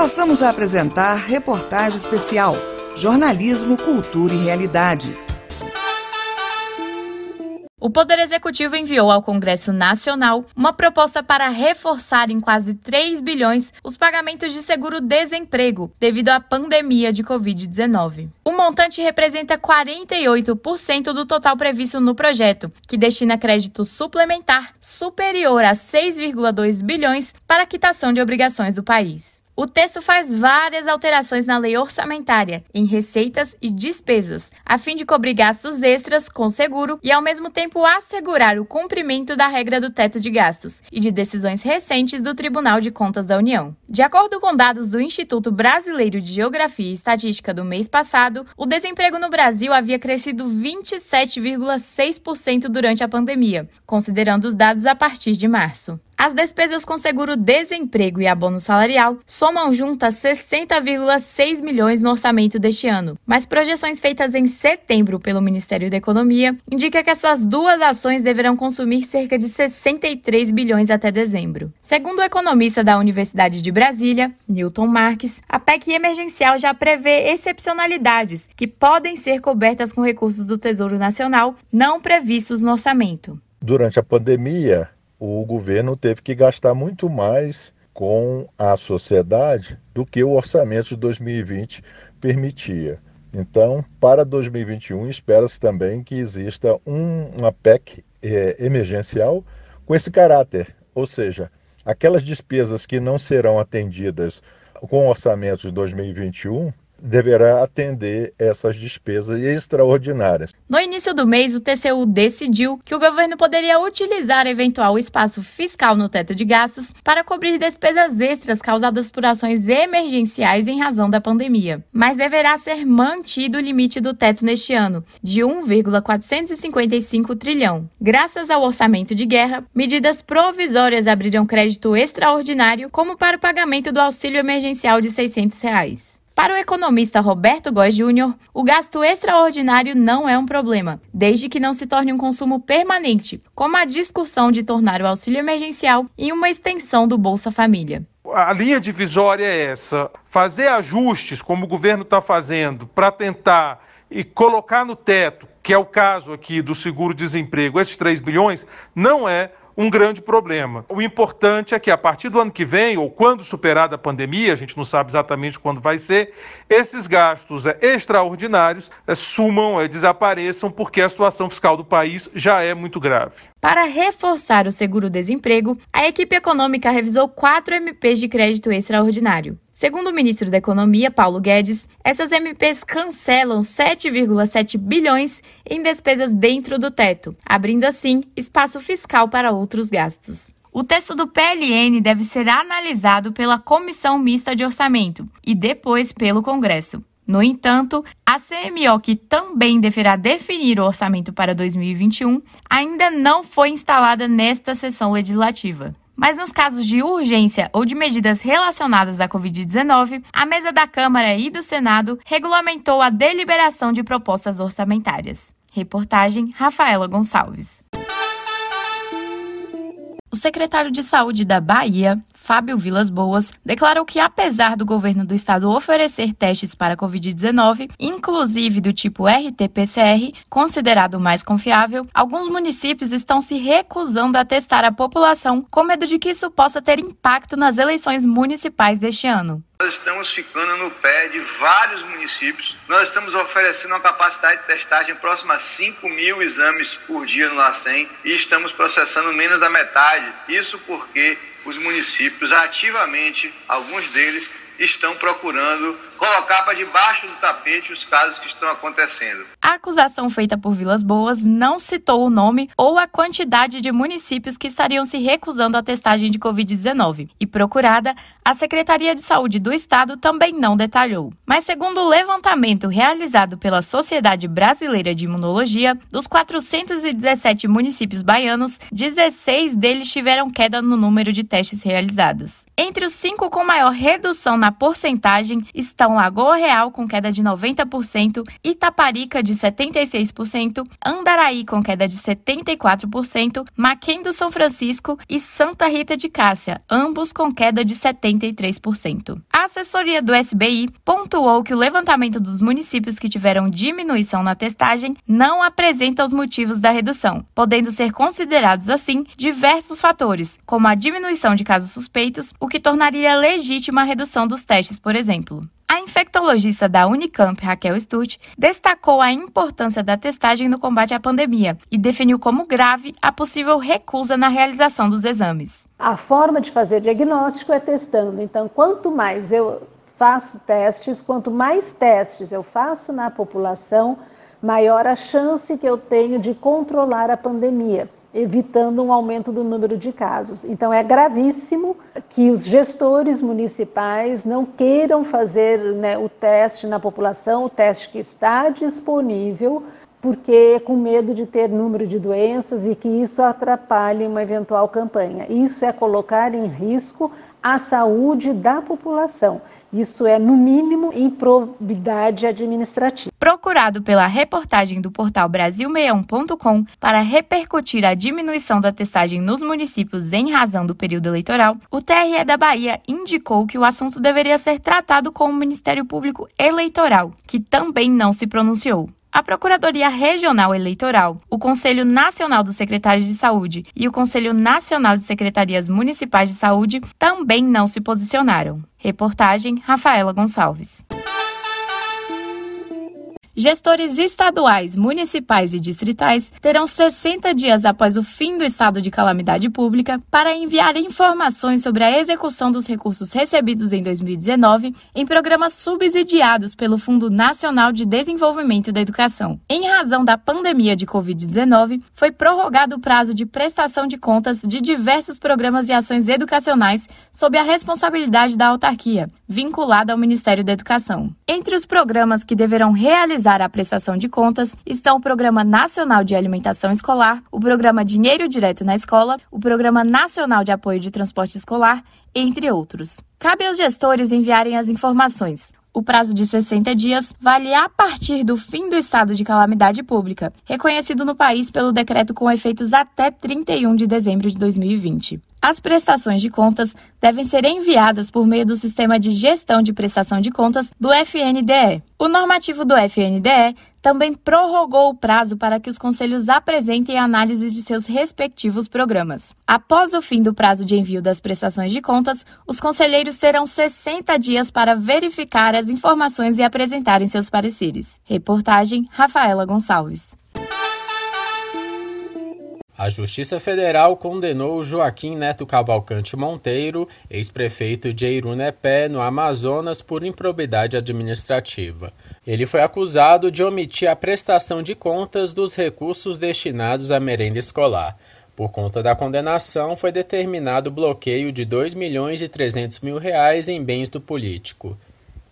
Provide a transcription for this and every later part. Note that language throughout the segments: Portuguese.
Passamos a apresentar reportagem especial Jornalismo, Cultura e Realidade. O Poder Executivo enviou ao Congresso Nacional uma proposta para reforçar em quase 3 bilhões os pagamentos de seguro-desemprego devido à pandemia de Covid-19. O montante representa 48% do total previsto no projeto, que destina crédito suplementar superior a 6,2 bilhões para a quitação de obrigações do país. O texto faz várias alterações na lei orçamentária, em receitas e despesas, a fim de cobrir gastos extras com seguro e, ao mesmo tempo, assegurar o cumprimento da regra do teto de gastos e de decisões recentes do Tribunal de Contas da União. De acordo com dados do Instituto Brasileiro de Geografia e Estatística do mês passado, o desemprego no Brasil havia crescido 27,6% durante a pandemia, considerando os dados a partir de março. As despesas com seguro-desemprego e abono salarial somam juntas 60,6 milhões no orçamento deste ano, mas projeções feitas em setembro pelo Ministério da Economia indicam que essas duas ações deverão consumir cerca de 63 bilhões até dezembro. Segundo o economista da Universidade de Brasília, Newton Marques, a PEC emergencial já prevê excepcionalidades que podem ser cobertas com recursos do Tesouro Nacional não previstos no orçamento. Durante a pandemia, o governo teve que gastar muito mais com a sociedade do que o orçamento de 2020 permitia. Então, para 2021, espera-se também que exista um, uma PEC é, emergencial com esse caráter, ou seja, aquelas despesas que não serão atendidas com o orçamento de 2021 deverá atender essas despesas extraordinárias. No início do mês, o TCU decidiu que o governo poderia utilizar eventual espaço fiscal no teto de gastos para cobrir despesas extras causadas por ações emergenciais em razão da pandemia, mas deverá ser mantido o limite do teto neste ano, de 1,455 trilhão. Graças ao orçamento de guerra, medidas provisórias abriram crédito extraordinário, como para o pagamento do auxílio emergencial de 600 reais. Para o economista Roberto Góes Júnior, o gasto extraordinário não é um problema, desde que não se torne um consumo permanente, como a discussão de tornar o auxílio emergencial em uma extensão do Bolsa Família. A linha divisória é essa: fazer ajustes, como o governo está fazendo, para tentar e colocar no teto, que é o caso aqui do seguro-desemprego, esses 3 bilhões, não é um grande problema. O importante é que a partir do ano que vem, ou quando superada a pandemia, a gente não sabe exatamente quando vai ser, esses gastos é, extraordinários é, sumam, é, desapareçam, porque a situação fiscal do país já é muito grave. Para reforçar o seguro-desemprego, a equipe econômica revisou quatro MPs de crédito extraordinário. Segundo o ministro da Economia, Paulo Guedes, essas MPs cancelam 7,7 bilhões em despesas dentro do teto, abrindo assim espaço fiscal para outros gastos. O texto do PLN deve ser analisado pela Comissão Mista de Orçamento e depois pelo Congresso. No entanto, a CMO, que também deverá definir o orçamento para 2021, ainda não foi instalada nesta sessão legislativa. Mas nos casos de urgência ou de medidas relacionadas à Covid-19, a mesa da Câmara e do Senado regulamentou a deliberação de propostas orçamentárias. Reportagem Rafaela Gonçalves. O secretário de Saúde da Bahia, Fábio Vilas Boas, declarou que, apesar do governo do estado oferecer testes para Covid-19, inclusive do tipo RT-PCR, considerado mais confiável, alguns municípios estão se recusando a testar a população com medo de que isso possa ter impacto nas eleições municipais deste ano. Nós estamos ficando no pé de vários municípios. Nós estamos oferecendo uma capacidade de testagem próxima a 5 mil exames por dia no LACEN e estamos processando menos da metade. Isso porque os municípios ativamente, alguns deles, estão procurando colocar para debaixo do tapete os casos que estão acontecendo. A acusação feita por Vilas Boas não citou o nome ou a quantidade de municípios que estariam se recusando à testagem de Covid-19. E procurada, a Secretaria de Saúde do Estado também não detalhou. Mas, segundo o levantamento realizado pela Sociedade Brasileira de Imunologia, dos 417 municípios baianos, 16 deles tiveram queda no número de testes realizados. Entre os cinco com maior redução na porcentagem estão Lagoa Real com queda de 90%, Itaparica de 76%, Andaraí com queda de 74%, Maquém do São Francisco e Santa Rita de Cássia, ambos com queda de 73%. A assessoria do SBI pontuou que o levantamento dos municípios que tiveram diminuição na testagem não apresenta os motivos da redução, podendo ser considerados assim diversos fatores, como a diminuição de casos suspeitos, o que tornaria legítima a redução dos testes, por exemplo. A infectologista da Unicamp, Raquel Sturt, destacou a importância da testagem no combate à pandemia e definiu como grave a possível recusa na realização dos exames. A forma de fazer diagnóstico é testando. Então, quanto mais eu faço testes, quanto mais testes eu faço na população, maior a chance que eu tenho de controlar a pandemia evitando um aumento do número de casos. Então, é gravíssimo que os gestores municipais não queiram fazer né, o teste na população, o teste que está disponível, porque com medo de ter número de doenças e que isso atrapalhe uma eventual campanha. Isso é colocar em risco a saúde da população. Isso é, no mínimo, improbidade administrativa. Procurado pela reportagem do portal Brasil61.com para repercutir a diminuição da testagem nos municípios em razão do período eleitoral, o TRE da Bahia indicou que o assunto deveria ser tratado com o Ministério Público Eleitoral, que também não se pronunciou. A Procuradoria Regional Eleitoral, o Conselho Nacional dos Secretários de Saúde e o Conselho Nacional de Secretarias Municipais de Saúde também não se posicionaram. Reportagem Rafaela Gonçalves. Gestores estaduais, municipais e distritais terão 60 dias após o fim do estado de calamidade pública para enviar informações sobre a execução dos recursos recebidos em 2019 em programas subsidiados pelo Fundo Nacional de Desenvolvimento da Educação. Em razão da pandemia de Covid-19, foi prorrogado o prazo de prestação de contas de diversos programas e ações educacionais sob a responsabilidade da autarquia, vinculada ao Ministério da Educação. Entre os programas que deverão realizar a prestação de contas estão o Programa Nacional de Alimentação Escolar, o Programa Dinheiro Direto na Escola, o Programa Nacional de Apoio de Transporte Escolar, entre outros. Cabe aos gestores enviarem as informações. O prazo de 60 dias vale a partir do fim do estado de calamidade pública, reconhecido no país pelo decreto com efeitos até 31 de dezembro de 2020. As prestações de contas devem ser enviadas por meio do Sistema de Gestão de Prestação de Contas do FNDE. O normativo do FNDE também prorrogou o prazo para que os conselhos apresentem análise de seus respectivos programas. Após o fim do prazo de envio das prestações de contas, os conselheiros terão 60 dias para verificar as informações e apresentarem seus pareceres. Reportagem Rafaela Gonçalves. A Justiça Federal condenou Joaquim Neto Cavalcante Monteiro, ex-prefeito de Irunepé, no Amazonas, por improbidade administrativa. Ele foi acusado de omitir a prestação de contas dos recursos destinados à merenda escolar. Por conta da condenação, foi determinado o bloqueio de 2 milhões e 300 mil reais em bens do político.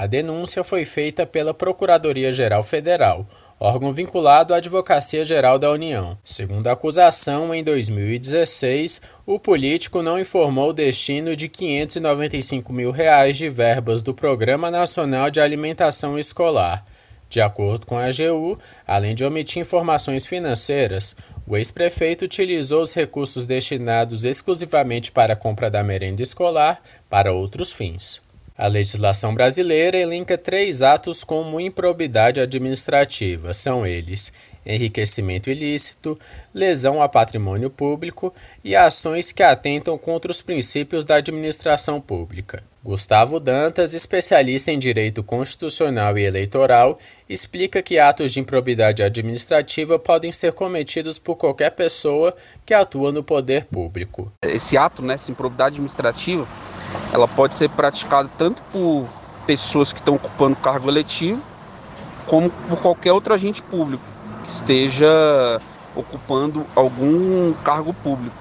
A denúncia foi feita pela Procuradoria-Geral Federal, órgão vinculado à Advocacia Geral da União. Segundo a acusação, em 2016, o político não informou o destino de 595 mil reais de verbas do Programa Nacional de Alimentação Escolar. De acordo com a AGU, além de omitir informações financeiras, o ex-prefeito utilizou os recursos destinados exclusivamente para a compra da merenda escolar para outros fins. A legislação brasileira elenca três atos como improbidade administrativa. São eles: enriquecimento ilícito, lesão a patrimônio público e ações que atentam contra os princípios da administração pública. Gustavo Dantas, especialista em direito constitucional e eleitoral, explica que atos de improbidade administrativa podem ser cometidos por qualquer pessoa que atua no poder público. Esse ato, né, essa improbidade administrativa, ela pode ser praticada tanto por pessoas que estão ocupando cargo eletivo, como por qualquer outro agente público que esteja ocupando algum cargo público,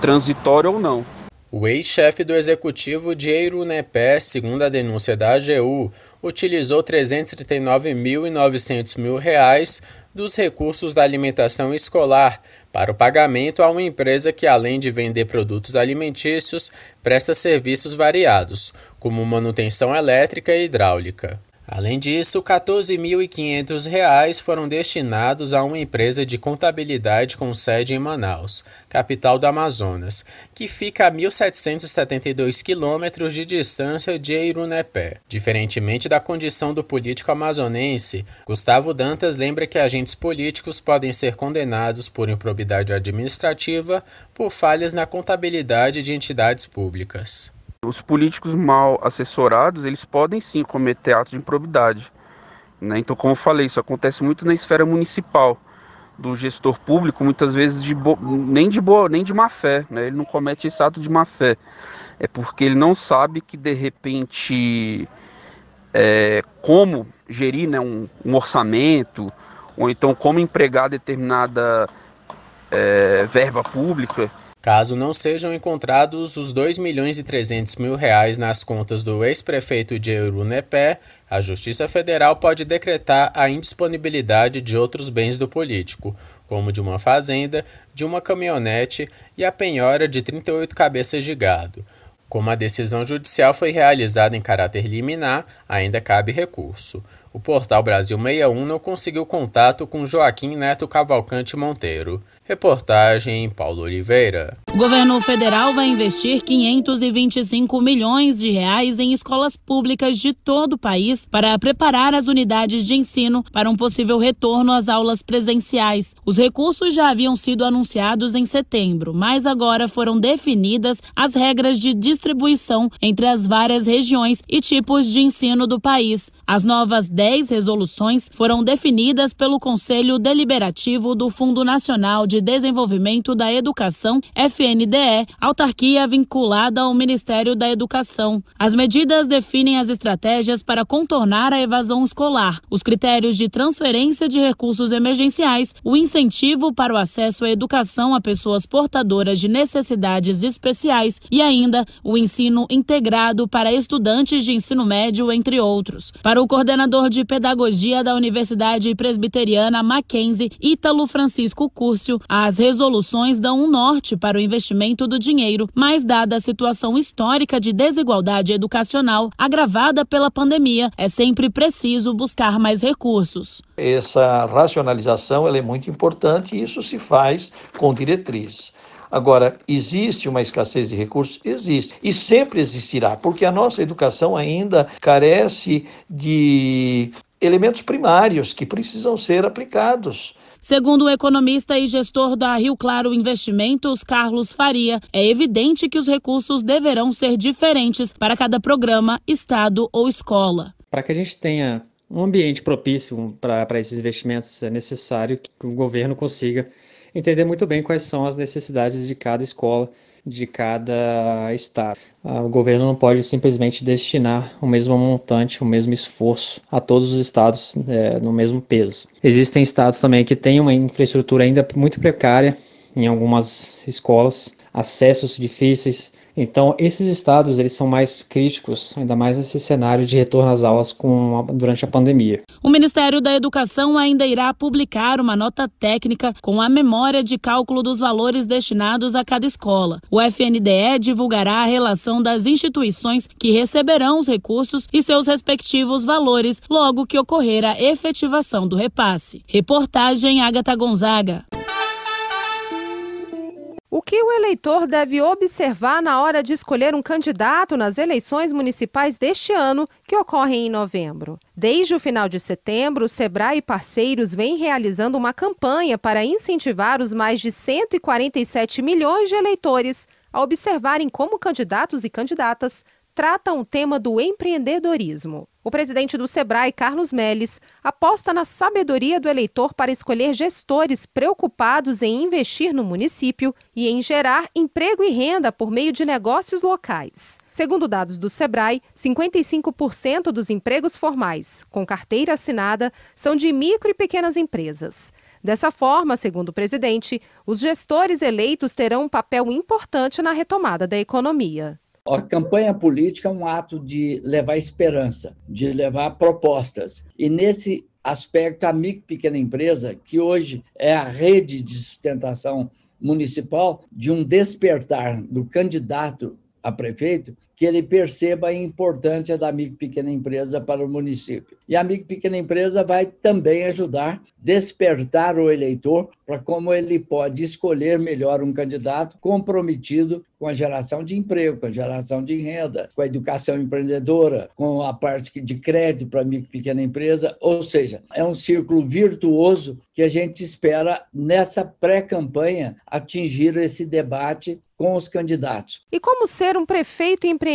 transitório ou não. O ex-chefe do executivo de Eirunepé, segundo a denúncia da AGU, utilizou 339.900 mil reais dos recursos da alimentação escolar para o pagamento a uma empresa que, além de vender produtos alimentícios, presta serviços variados, como manutenção elétrica e hidráulica. Além disso, R$ 14.500 foram destinados a uma empresa de contabilidade com sede em Manaus, capital do Amazonas, que fica a 1.772 quilômetros de distância de Irunepé. Diferentemente da condição do político amazonense, Gustavo Dantas lembra que agentes políticos podem ser condenados por improbidade administrativa por falhas na contabilidade de entidades públicas. Os políticos mal assessorados, eles podem sim cometer atos de improbidade. Né? Então, como eu falei, isso acontece muito na esfera municipal do gestor público, muitas vezes de nem de boa, nem de má fé, né? Ele não comete esse ato de má fé. É porque ele não sabe que de repente é, como gerir né, um, um, orçamento, ou então como empregar determinada é, verba pública caso não sejam encontrados os 2 milhões e 300 mil reais nas contas do ex-prefeito de Eurunepé, a Justiça Federal pode decretar a indisponibilidade de outros bens do político, como de uma fazenda, de uma caminhonete e a penhora de 38 cabeças de gado. Como a decisão judicial foi realizada em caráter liminar, ainda cabe recurso. O portal Brasil 61 não conseguiu contato com Joaquim Neto Cavalcante Monteiro. Reportagem Paulo Oliveira. O governo federal vai investir 525 milhões de reais em escolas públicas de todo o país para preparar as unidades de ensino para um possível retorno às aulas presenciais. Os recursos já haviam sido anunciados em setembro, mas agora foram definidas as regras de distribuição entre as várias regiões e tipos de ensino do país. As novas 10 resoluções foram definidas pelo Conselho Deliberativo do Fundo Nacional de de Desenvolvimento da Educação, FNDE, autarquia vinculada ao Ministério da Educação. As medidas definem as estratégias para contornar a evasão escolar, os critérios de transferência de recursos emergenciais, o incentivo para o acesso à educação a pessoas portadoras de necessidades especiais e ainda o ensino integrado para estudantes de ensino médio, entre outros. Para o coordenador de pedagogia da Universidade Presbiteriana Mackenzie, Ítalo Francisco Cúrcio, as resoluções dão um norte para o investimento do dinheiro, mas dada a situação histórica de desigualdade educacional agravada pela pandemia, é sempre preciso buscar mais recursos. Essa racionalização é muito importante e isso se faz com diretriz. Agora, existe uma escassez de recursos? Existe. E sempre existirá, porque a nossa educação ainda carece de elementos primários que precisam ser aplicados. Segundo o economista e gestor da Rio Claro Investimentos, Carlos Faria, é evidente que os recursos deverão ser diferentes para cada programa, estado ou escola. Para que a gente tenha um ambiente propício para esses investimentos, é necessário que o governo consiga entender muito bem quais são as necessidades de cada escola de cada estado. Ah, o governo não pode simplesmente destinar o mesmo montante, o mesmo esforço a todos os estados é, no mesmo peso. Existem estados também que têm uma infraestrutura ainda muito precária em algumas escolas, acessos difíceis, então, esses estados eles são mais críticos, ainda mais nesse cenário de retorno às aulas com, durante a pandemia. O Ministério da Educação ainda irá publicar uma nota técnica com a memória de cálculo dos valores destinados a cada escola. O FNDE divulgará a relação das instituições que receberão os recursos e seus respectivos valores logo que ocorrer a efetivação do repasse. Reportagem Agatha Gonzaga. O que o eleitor deve observar na hora de escolher um candidato nas eleições municipais deste ano, que ocorrem em novembro? Desde o final de setembro, o Sebrae e parceiros vêm realizando uma campanha para incentivar os mais de 147 milhões de eleitores a observarem como candidatos e candidatas tratam o tema do empreendedorismo. O presidente do Sebrae, Carlos Melles, aposta na sabedoria do eleitor para escolher gestores preocupados em investir no município e em gerar emprego e renda por meio de negócios locais. Segundo dados do Sebrae, 55% dos empregos formais com carteira assinada são de micro e pequenas empresas. Dessa forma, segundo o presidente, os gestores eleitos terão um papel importante na retomada da economia. A campanha política é um ato de levar esperança, de levar propostas. E nesse aspecto a micro pequena empresa, que hoje é a rede de sustentação municipal, de um despertar do candidato a prefeito, que ele perceba a importância da micro pequena empresa para o município. E a micro pequena empresa vai também ajudar despertar o eleitor para como ele pode escolher melhor um candidato comprometido com a geração de emprego, com a geração de renda, com a educação empreendedora, com a parte de crédito para a micro e pequena empresa, ou seja, é um círculo virtuoso que a gente espera nessa pré-campanha atingir esse debate com os candidatos. E como ser um prefeito empreendedor?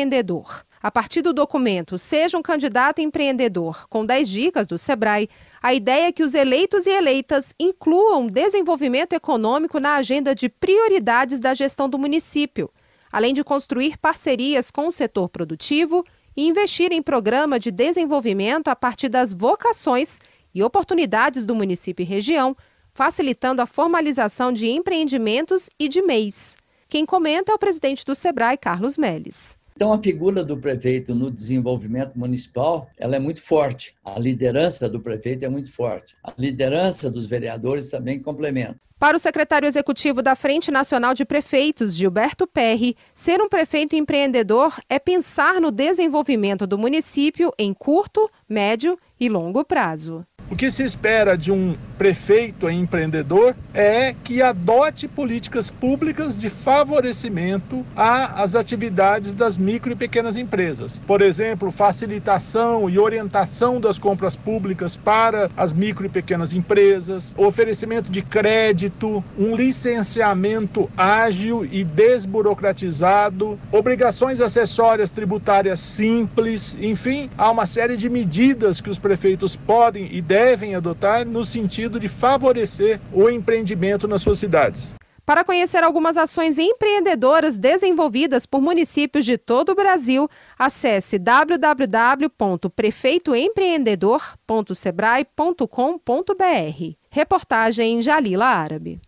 A partir do documento Seja um Candidato Empreendedor, com 10 dicas do Sebrae, a ideia é que os eleitos e eleitas incluam desenvolvimento econômico na agenda de prioridades da gestão do município, além de construir parcerias com o setor produtivo e investir em programa de desenvolvimento a partir das vocações e oportunidades do município e região, facilitando a formalização de empreendimentos e de MEIs. Quem comenta é o presidente do Sebrae, Carlos Melles. Então, a figura do prefeito no desenvolvimento municipal ela é muito forte. A liderança do prefeito é muito forte. A liderança dos vereadores também complementa. Para o secretário executivo da Frente Nacional de Prefeitos, Gilberto Perri, ser um prefeito empreendedor é pensar no desenvolvimento do município em curto, médio e longo prazo. O que se espera de um prefeito empreendedor é que adote políticas públicas de favorecimento às atividades das micro e pequenas empresas. Por exemplo, facilitação e orientação das compras públicas para as micro e pequenas empresas, oferecimento de crédito, um licenciamento ágil e desburocratizado, obrigações acessórias tributárias simples, enfim, há uma série de medidas que os prefeitos podem e devem adotar no sentido de favorecer o empreendimento nas suas cidades. Para conhecer algumas ações empreendedoras desenvolvidas por municípios de todo o Brasil, acesse www.prefeitoempreendedor.sebrae.com.br. Reportagem Jalila Árabe.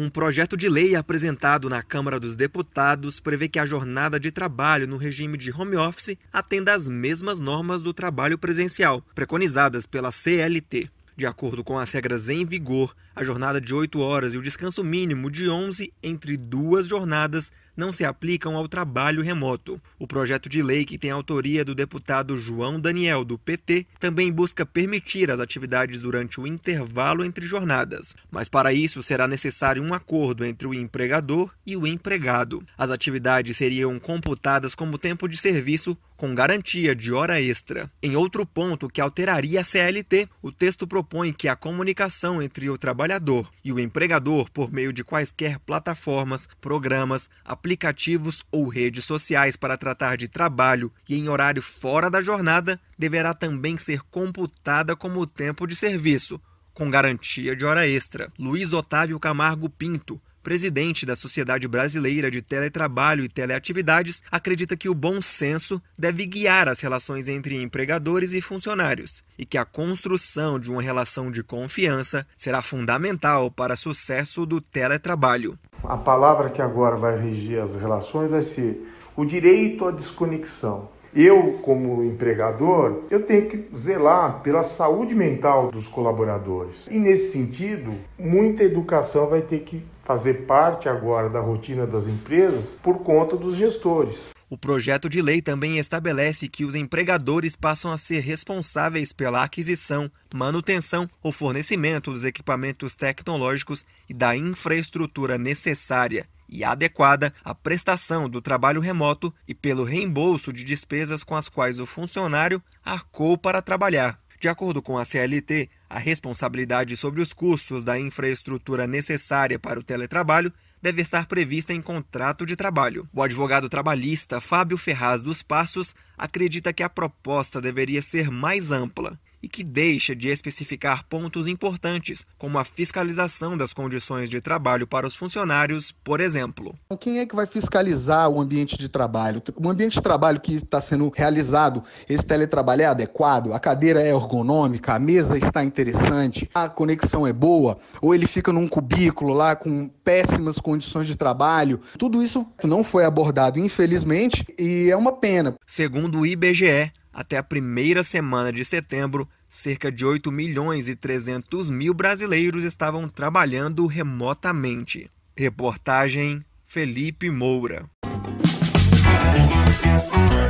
Um projeto de lei apresentado na Câmara dos Deputados prevê que a jornada de trabalho no regime de home office atenda às mesmas normas do trabalho presencial, preconizadas pela CLT. De acordo com as regras em vigor, a jornada de 8 horas e o descanso mínimo de 11 entre duas jornadas não se aplicam ao trabalho remoto. O projeto de lei, que tem autoria do deputado João Daniel, do PT, também busca permitir as atividades durante o intervalo entre jornadas. Mas para isso será necessário um acordo entre o empregador e o empregado. As atividades seriam computadas como tempo de serviço com garantia de hora extra. Em outro ponto que alteraria a CLT, o texto propõe que a comunicação entre o trabalhador e o empregador por meio de quaisquer plataformas, programas, aplicativos ou redes sociais para tratar de trabalho e em horário fora da jornada deverá também ser computada como tempo de serviço, com garantia de hora extra. Luiz Otávio Camargo Pinto, presidente da Sociedade Brasileira de Teletrabalho e Teleatividades, acredita que o bom senso deve guiar as relações entre empregadores e funcionários e que a construção de uma relação de confiança será fundamental para o sucesso do teletrabalho. A palavra que agora vai regir as relações vai ser o direito à desconexão. Eu, como empregador, eu tenho que zelar pela saúde mental dos colaboradores. E nesse sentido, muita educação vai ter que fazer parte agora da rotina das empresas por conta dos gestores. O projeto de lei também estabelece que os empregadores passam a ser responsáveis pela aquisição, manutenção ou fornecimento dos equipamentos tecnológicos e da infraestrutura necessária e adequada à prestação do trabalho remoto e pelo reembolso de despesas com as quais o funcionário arcou para trabalhar. De acordo com a CLT, a responsabilidade sobre os custos da infraestrutura necessária para o teletrabalho deve estar prevista em contrato de trabalho. O advogado trabalhista Fábio Ferraz dos Passos acredita que a proposta deveria ser mais ampla e que deixa de especificar pontos importantes, como a fiscalização das condições de trabalho para os funcionários, por exemplo. Quem é que vai fiscalizar o ambiente de trabalho? O ambiente de trabalho que está sendo realizado, esse teletrabalho é adequado? A cadeira é ergonômica? A mesa está interessante? A conexão é boa? Ou ele fica num cubículo lá com péssimas condições de trabalho? Tudo isso não foi abordado, infelizmente, e é uma pena. Segundo o IBGE, Até a primeira semana de setembro, cerca de 8 milhões e 300 mil brasileiros estavam trabalhando remotamente. Reportagem Felipe Moura.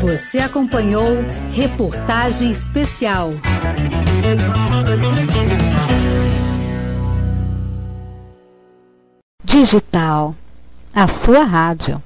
Você acompanhou Reportagem Especial. Digital, a sua rádio.